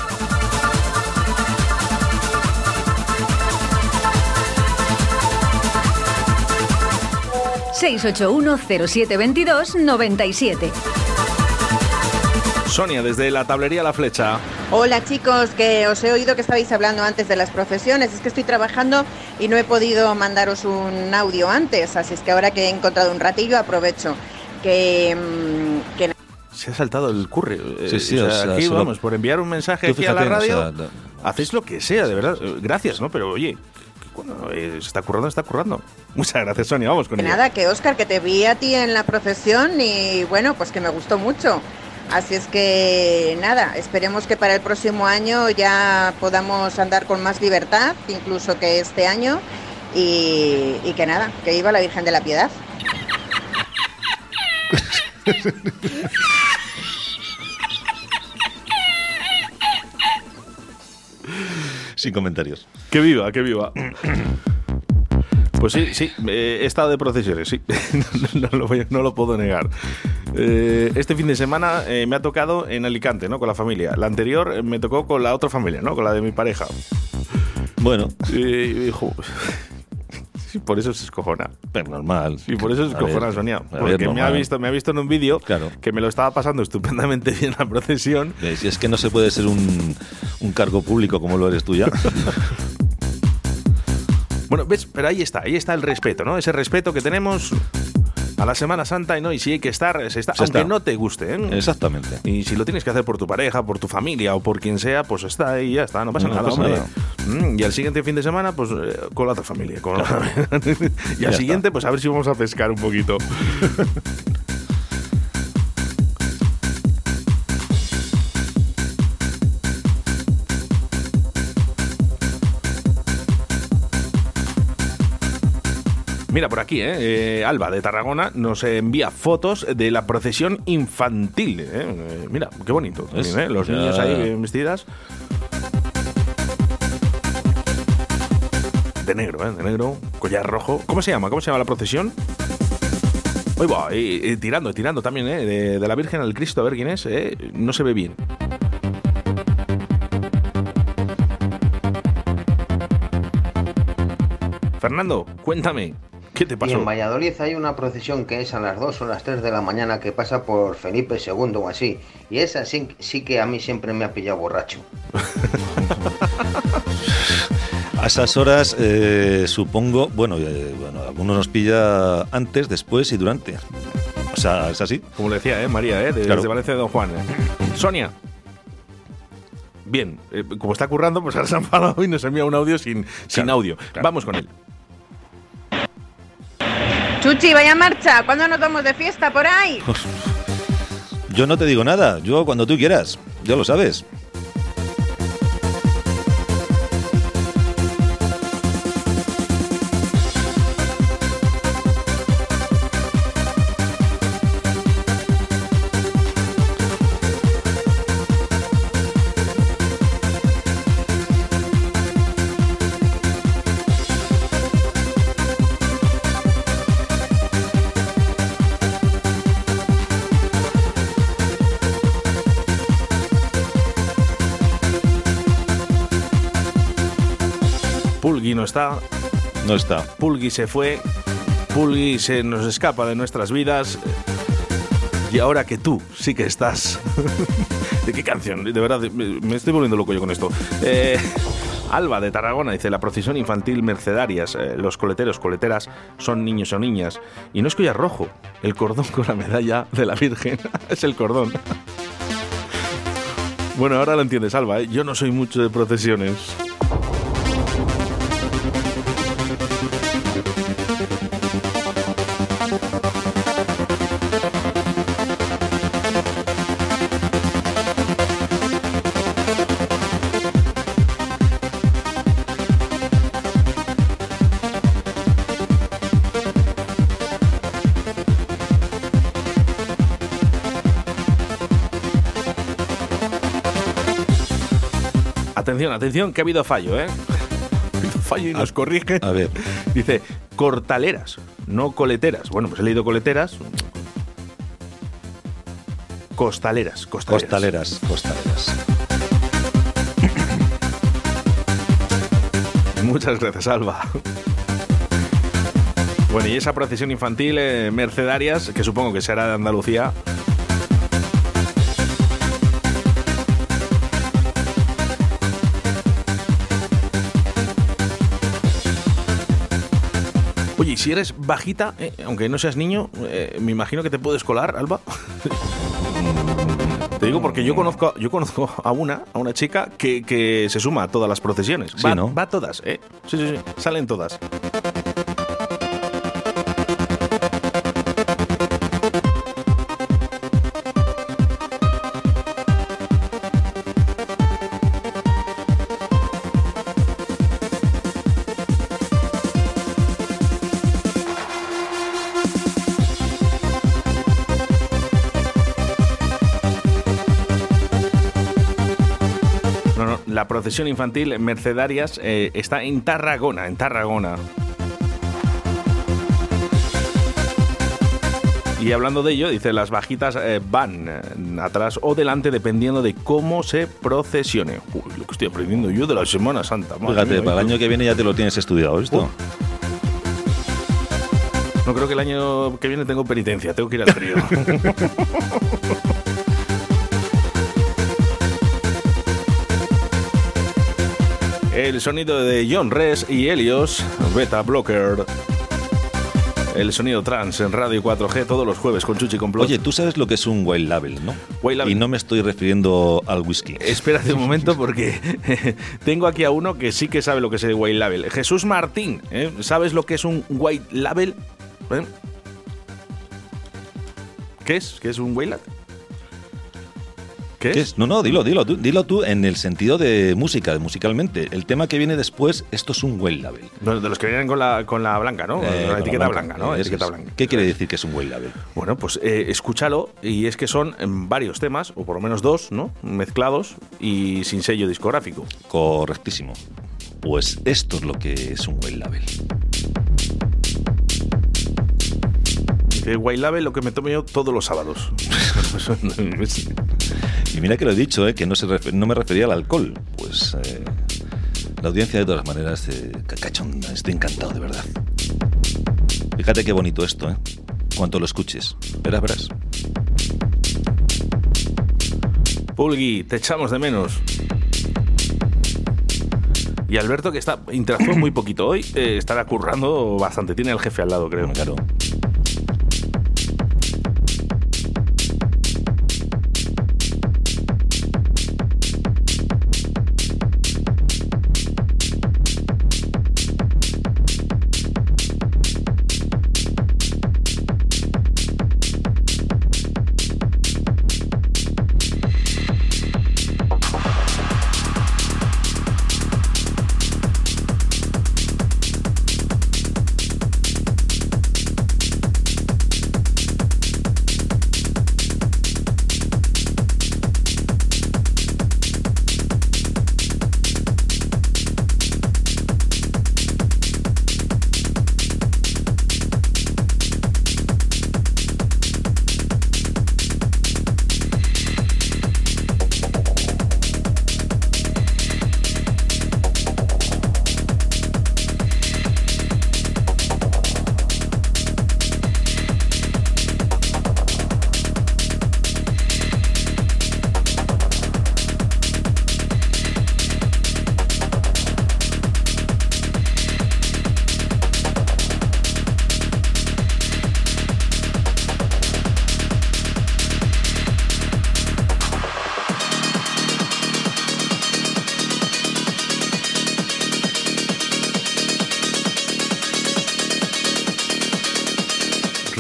Speaker 3: -97.
Speaker 1: Sonia, desde la tablería La Flecha.
Speaker 8: Hola chicos, que os he oído que estabais hablando antes de las profesiones. Es que estoy trabajando y no he podido mandaros un audio antes, así es que ahora que he encontrado un ratillo aprovecho. Que, mm, que
Speaker 1: Se ha saltado el curry. Eh,
Speaker 2: Sí, sí,
Speaker 1: o
Speaker 2: o
Speaker 1: sea,
Speaker 2: sea,
Speaker 1: aquí vamos, por enviar un mensaje
Speaker 2: Tú
Speaker 1: aquí a la
Speaker 2: fíjate, o
Speaker 1: radio,
Speaker 2: sea, da-
Speaker 1: hacéis lo que sea, de verdad. Eh, Gracias, ¿no? Pero oye, cuando eh, se está currando, está currando. Muchas gracias, Sonia. Vamos con
Speaker 8: Que
Speaker 1: ella.
Speaker 8: nada, que Oscar, que te vi a ti en la procesión y bueno, pues que me gustó mucho. Así es que nada, esperemos que para el próximo año ya podamos andar con más libertad, incluso que este año. Y, y que nada, que iba la Virgen de la Piedad.
Speaker 2: Sin comentarios.
Speaker 1: Que viva, que viva. Pues sí, sí, eh, he estado de procesiones, sí. no, lo voy- no lo puedo negar. Eh, este fin de semana eh, me ha tocado en Alicante, ¿no? Con la familia. La anterior eh, me tocó con la otra familia, ¿no? Con la de mi pareja.
Speaker 2: Bueno,
Speaker 1: Y dijo. Sí, por eso se escojona.
Speaker 2: pero normal.
Speaker 1: Y por eso se escojona,
Speaker 2: ver,
Speaker 1: Sonia.
Speaker 2: a ver,
Speaker 1: Porque me ha, visto, me ha visto en un vídeo
Speaker 2: Claro.
Speaker 1: que me lo estaba pasando estupendamente bien la procesión.
Speaker 2: Eh, Si es que no se puede ser un, un cargo público como lo eres tú ya.
Speaker 1: Bueno, ves, pero ahí está, ahí está el respeto, ¿no? Ese respeto que tenemos a la Semana Santa y no, y si hay que estar, se está,
Speaker 2: Se
Speaker 1: aunque
Speaker 2: está.
Speaker 1: no te guste, ¿eh?
Speaker 2: Exactamente.
Speaker 1: Y si lo tienes que hacer por tu pareja, por tu familia o por quien sea, pues está ahí, ya está, no pasa
Speaker 2: No
Speaker 1: nada,
Speaker 2: pasa
Speaker 1: hombre.
Speaker 2: nada.
Speaker 1: Mm, y al siguiente fin de semana, pues eh, con la otra familia. con- y al
Speaker 2: Ya
Speaker 1: siguiente,
Speaker 2: está.
Speaker 1: pues a ver si vamos a pescar un poquito. Mira, por aquí, ¿eh? Eh, Alba de Tarragona nos envía fotos de la procesión infantil. ¿eh? Eh, mira, qué bonito. también. Los
Speaker 2: ya-
Speaker 1: niños ahí vestidas. De negro, ¿eh? De negro, collar rojo. ¿Cómo se llama? ¿Cómo se llama la procesión? Hoy va, y- y tirando, tirando también, ¿eh? De, de la Virgen al Cristo, a ver quién es, ¿eh? No se ve bien. Fernando, cuéntame, ¿qué te
Speaker 5: Y
Speaker 1: pasó?
Speaker 5: en Valladolid hay una procesión que es a las 2 o las 3 de la mañana que pasa por Felipe II o así. Y esa sí, sí que a mí siempre me ha pillado borracho.
Speaker 2: A esas horas, eh, supongo, bueno, eh, bueno, algunos nos pilla antes, después y durante. O sea, es así.
Speaker 1: Como le decía, ¿eh? María, ¿eh? De-
Speaker 2: Claro.
Speaker 1: Desde Valencia de Don Juan. ¿eh? Sonia. Bien, eh, como está currando, pues ahora se ha enfadado y nos envía un audio sin, sin audio. Vamos con él.
Speaker 8: Chuchi, vaya marcha. ¿Cuándo nos vamos de fiesta por ahí?
Speaker 2: Yo no te digo nada, yo cuando tú quieras, ya lo sabes.
Speaker 1: Pulgui no está,
Speaker 2: No está.
Speaker 1: Pulgui se fue, Pulgui se nos escapa de nuestras vidas. Y ahora que tú sí que estás. ¿De qué canción? De verdad, me, me estoy volviendo loco yo con esto. Eh, Alba de Tarragona dice: La procesión infantil Mercedarias. eh, los coleteros, coleteras son niños o niñas. Y no es collar rojo. El cordón con la medalla de la Virgen es el cordón. Bueno, ahora lo entiendes, Alba. ¿eh? Yo no soy mucho de procesiones. Atención, que ha habido fallo, ¿eh? Ha habido fallo y nos corrige.
Speaker 2: A ver,
Speaker 1: Dice, cortaleras, no coleteras. Bueno, pues he leído coleteras. Costaleras, costaleras.
Speaker 2: costaleras, costaleras.
Speaker 1: Muchas gracias, Alba. Bueno, y esa procesión infantil, eh, Mercedarias, que supongo que será de Andalucía. Oye, y si eres bajita, eh, aunque no seas niño, eh, me imagino que te puedes colar, Alba. Te digo porque yo conozco, yo conozco a una, a una chica que, que se suma a todas las procesiones.
Speaker 2: Sí,
Speaker 1: va,
Speaker 2: ¿no?
Speaker 1: va a todas, ¿eh? Sí, sí, sí. Salen todas. La procesión infantil Mercedarias eh, está en Tarragona, en Tarragona. Y hablando de ello, dice, las bajitas eh, van eh, atrás o delante dependiendo de cómo se procesione. Uy, lo que estoy aprendiendo yo de la Semana Santa. madre
Speaker 2: Fíjate,
Speaker 1: mía,
Speaker 2: para el
Speaker 1: esto-
Speaker 2: año que viene ya te lo tienes estudiado.
Speaker 1: Uh. No creo que el año que viene tengo penitencia, tengo que ir al trío. sonido de John Res y Helios, Beta Blocker. El sonido trans en Radio 4G todos los jueves con Chuchi Complot.
Speaker 2: Oye, tú sabes lo que es un white label, ¿no?
Speaker 1: White label.
Speaker 2: Y no me estoy refiriendo al whisky.
Speaker 1: Espérate un momento porque tengo aquí a uno que sí que sabe lo que es el white label. Jesús Martín, ¿eh? ¿sabes lo que es un white label? ¿Eh? ¿Qué es? ¿Qué es un white label? ¿Qué
Speaker 2: es? No, no, dilo, dilo tú, dilo tú en el sentido de música, musicalmente. El tema que viene después, esto es un white label.
Speaker 1: De los que vienen con la, con la blanca, ¿no?
Speaker 2: Eh,
Speaker 1: la
Speaker 2: con la
Speaker 1: etiqueta
Speaker 2: blanca,
Speaker 1: blanca, ¿no? Etiqueta blanca.
Speaker 2: ¿Qué quiere decir que es un white label?
Speaker 1: Bueno, pues eh, escúchalo y es que son em, varios temas, o por lo menos dos, ¿no? Mezclados y sin sello discográfico.
Speaker 2: Correctísimo. Pues esto es lo que es un white label.
Speaker 1: Dice, White Label lo que me tomo yo todos los sábados.
Speaker 2: Y mira que lo he dicho, ¿eh? que no, se refer- no me refería al alcohol. Pues eh, la audiencia de todas maneras, eh, cachonda, estoy encantado, de verdad. Fíjate qué bonito esto, ¿eh? Cuanto lo escuches. Verás, verás.
Speaker 1: Pulgui, te echamos de menos. Y Alberto, que está interactúa muy poquito hoy, eh, estará currando bastante. Tiene al jefe al lado, creo.
Speaker 2: Claro.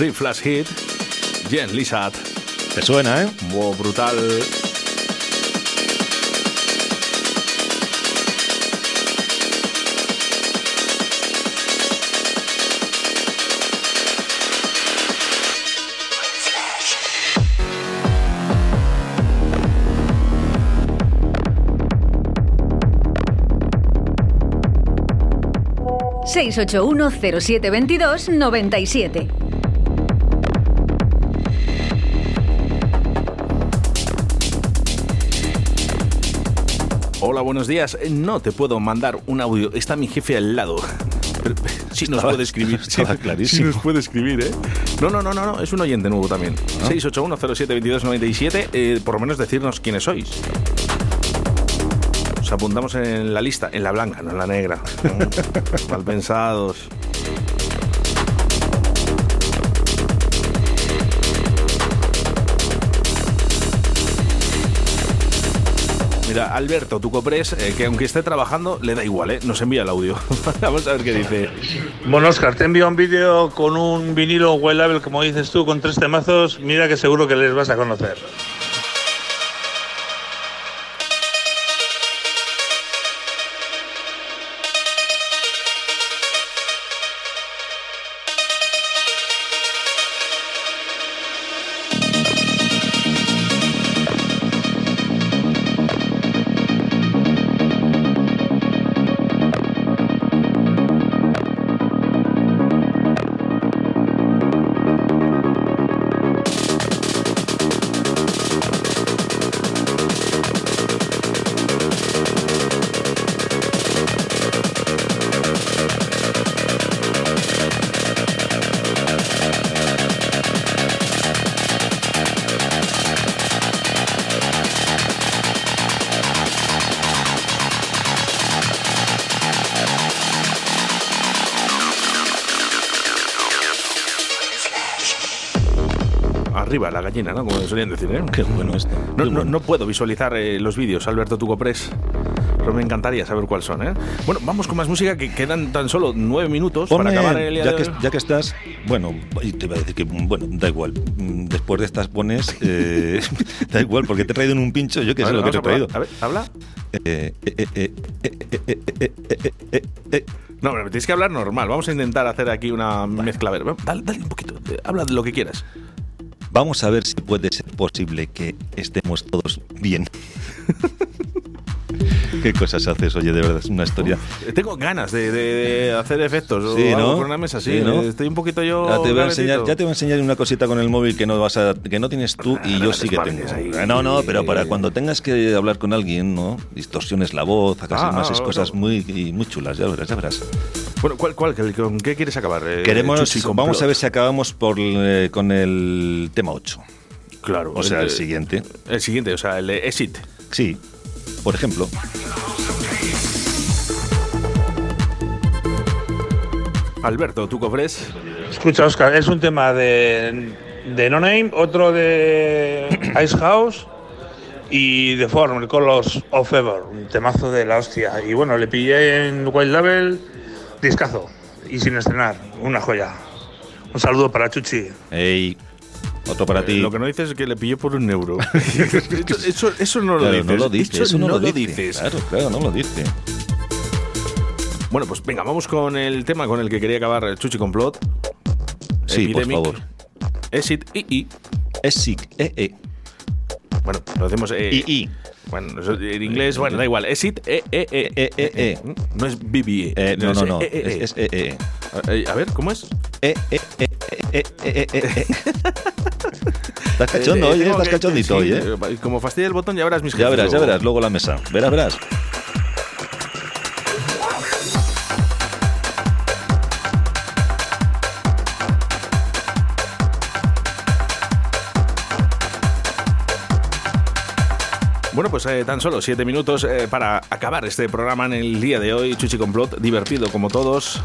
Speaker 1: The Flash Hit, Jen Lizard.
Speaker 2: Te suena, ¿eh?
Speaker 1: Brutal.
Speaker 3: seis ocho uno cero
Speaker 1: siete veintidós noventa y siete buenos días. Eh, No te puedo mandar un audio. Está mi jefe al lado. Sí nos puede escribir.
Speaker 2: estaba clarísimo.
Speaker 1: sí nos puede escribir, ¿eh? No, no, no, no, no. Es un oyente nuevo también. 681-072297. Eh, por lo menos decirnos quiénes sois. Os apuntamos en la lista, en la blanca, no en la negra. Mal pensados. Mira, Alberto, tu copres, eh, que aunque esté trabajando, le da igual, ¿eh? Nos envía el audio. Vamos a ver qué dice.
Speaker 9: Bueno, Oscar, te envío un vídeo con un vinilo White Label, como dices tú, con tres temazos. Mira que seguro que les vas a conocer.
Speaker 1: arriba la gallina, ¿no? Como solían decir, ¿eh?
Speaker 2: Qué bueno esto.
Speaker 1: No, bueno. no, no puedo visualizar eh, los vídeos, Alberto Tucopres. Pero me encantaría saber cuáles son, ¿eh? Bueno, vamos con más música que quedan tan solo nueve minutos
Speaker 2: Ponme, para
Speaker 1: acabar el día
Speaker 2: ya
Speaker 1: de...
Speaker 2: que, ya que estás, bueno, te iba a decir que, bueno, da igual. Después de estas pones, eh, da igual, porque te he traído en un pincho, yo que sé lo que te he traído.
Speaker 1: A ver, habla. No, pero tienes que hablar normal. Vamos a intentar hacer aquí una mezcla. A ver, dale, dale un poquito. Habla de lo que quieras.
Speaker 2: Vamos a ver si puede ser posible que estemos todos bien. Qué cosas haces, oye, de verdad, es una historia.
Speaker 1: Eh, Tengo ganas de, de- de hacer efectos
Speaker 2: Sí, ¿no?
Speaker 1: con una mesa así.
Speaker 2: Sí, ¿no?
Speaker 1: Estoy un poquito yo.
Speaker 2: Ya te, voy a enseñar, ya te voy a enseñar una cosita con el móvil que no vas a, que no tienes tú y yo sí que tengo. No, no, pero para cuando tengas que hablar con alguien, ¿no? Distorsiones la voz, hagas
Speaker 1: Ah,
Speaker 2: más
Speaker 1: ah,
Speaker 2: cosas
Speaker 1: no.
Speaker 2: muy, muy chulas, ya verás, ya verás.
Speaker 1: Bueno, ¿cuál, cuál, ¿con qué quieres acabar? eh,
Speaker 2: Queremos, vamos a ver si acabamos por, eh, con el tema 8.
Speaker 1: Claro.
Speaker 2: O sea, el
Speaker 1: eh,
Speaker 2: siguiente.
Speaker 1: El siguiente, o sea, el Exit.
Speaker 2: Sí, por ejemplo.
Speaker 1: Alberto, ¿tú cofres?
Speaker 9: Escucha, Oscar, es un tema de, de No Name, otro de Ice House y de Form, el Colors of Ever, un temazo de la hostia. Y bueno, le pillé en Wild Label, discazo y sin estrenar, una joya. Un saludo para Chuchi.
Speaker 2: Ey, otro para ti.
Speaker 1: Lo que no dices es que le pilló por un euro. eso, eso, eso no lo dices.
Speaker 2: no lo dice, eso no, lo, dice.
Speaker 1: dices.
Speaker 2: Claro, claro, no lo dice.
Speaker 1: Bueno, pues venga, vamos con el tema con el que quería acabar Chuchi Complot.
Speaker 2: Sí, por favor.
Speaker 1: Exit y I.
Speaker 2: Exit, eh, eh.
Speaker 1: Bueno, lo hacemos. Eh,
Speaker 2: I, I.
Speaker 1: Bueno, en inglés, bueno, da igual. Exit, eh, eh, eh,
Speaker 2: Eh, eh, eh.
Speaker 1: No es BBE.
Speaker 2: Eh, no, no, no.
Speaker 1: eh, eh,
Speaker 2: Es, eh, eh.
Speaker 1: eh. A ver, ¿cómo es?
Speaker 2: Eh, eh, eh, eh, eh. Estás cachondo, estás cachondito hoy,
Speaker 1: Como fastidia el botón, ya verás mis
Speaker 2: Ya verás, ya verás, luego la mesa. Verás, verás.
Speaker 1: Bueno, pues eh, tan solo siete minutos eh, para acabar este programa en el día de hoy. Chuchi Complot, divertido como todos.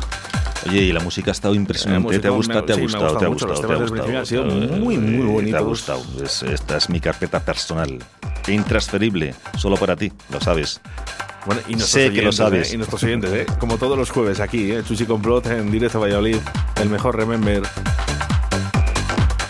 Speaker 2: Oye, y la música ha estado impresionante.
Speaker 1: La
Speaker 2: ¿Te ha
Speaker 1: música
Speaker 2: gustado?
Speaker 1: me-
Speaker 2: ¿Te ha
Speaker 1: sí, me ha
Speaker 2: gustado? ¿Te ha.
Speaker 1: Los
Speaker 2: gustado? ¿Te ha gustado?
Speaker 1: han sido muy, muy
Speaker 2: Eh,
Speaker 1: bonitos.
Speaker 2: Te ha gustado. Es- esta es mi carpeta personal. Intransferible. Solo para ti. Lo sabes.
Speaker 1: Bueno, y
Speaker 2: Sé que lo
Speaker 1: oyentes,
Speaker 2: sabes.
Speaker 1: ¿eh? Y nuestros oyentes, ¿eh? Como todos los jueves aquí, ¿eh? Chuchi Complot en directo Valladolid. El mejor Remember.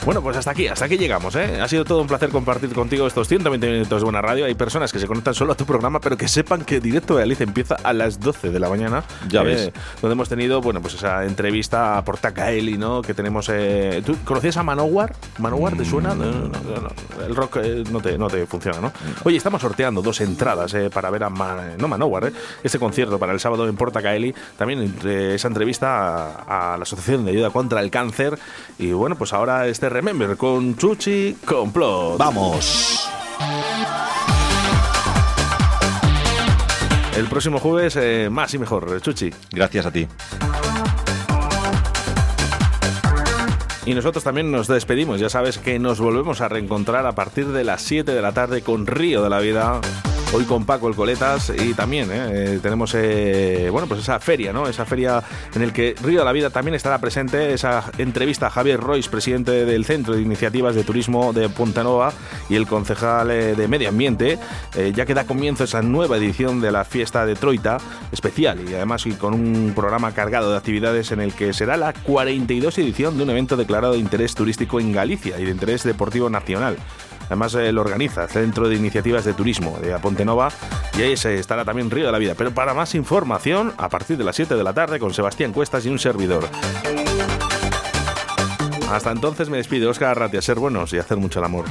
Speaker 1: Bueno, pues hasta aquí, hasta aquí llegamos, ¿eh? Ha sido todo un placer compartir contigo estos 120 minutos de buena radio. Hay personas que se conectan solo a tu programa, pero que sepan que Directo Valladolid empieza a las 12 de la mañana.
Speaker 2: Ya
Speaker 1: eh,
Speaker 2: ves.
Speaker 1: Donde hemos tenido, bueno, pues esa entrevista a Portacaeli, ¿no? Que tenemos... Eh, ¿Tú conocías a Manowar? ¿Manowar te suena? No, no, no, no. El rock eh, no, te, no te funciona, ¿no? Oye, estamos sorteando dos entradas para ver a Man- no Manowar, ¿eh? este concierto para el sábado en Portacaeli. También esa entrevista a, a la Asociación de Ayuda contra el Cáncer. Y bueno, pues ahora este Remember con Chuchi Complot.
Speaker 2: ¡Vamos!
Speaker 1: El próximo jueves eh, más y mejor, Chuchi.
Speaker 2: Gracias a ti.
Speaker 1: Y nosotros también nos despedimos. Ya sabes que nos volvemos a reencontrar a partir de las 7 de la tarde con Río de la Vida. Hoy con Paco el Coletas y también eh, eh, tenemos eh, bueno pues esa feria, ¿no? Esa feria en el que Río de la Vida también estará presente. Esa entrevista a Javier Royce, presidente del Centro de Iniciativas de Turismo de Pontenova y el concejal de Medio Ambiente, ya que da comienzo esa nueva edición de la fiesta de Troita especial y además con un programa cargado de actividades en el que será la 42 edición de un evento declarado de interés turístico en Galicia y de interés deportivo nacional. Además eh, lo organiza el Centro de Iniciativas de Turismo de Apontenova y ahí se estará también Río de la Vida. Pero para más información, a partir de las 7 de la tarde con Sebastián Cuestas y un servidor. Hasta entonces me despido, Oscar Arratia, ser buenos y hacer mucho el amor.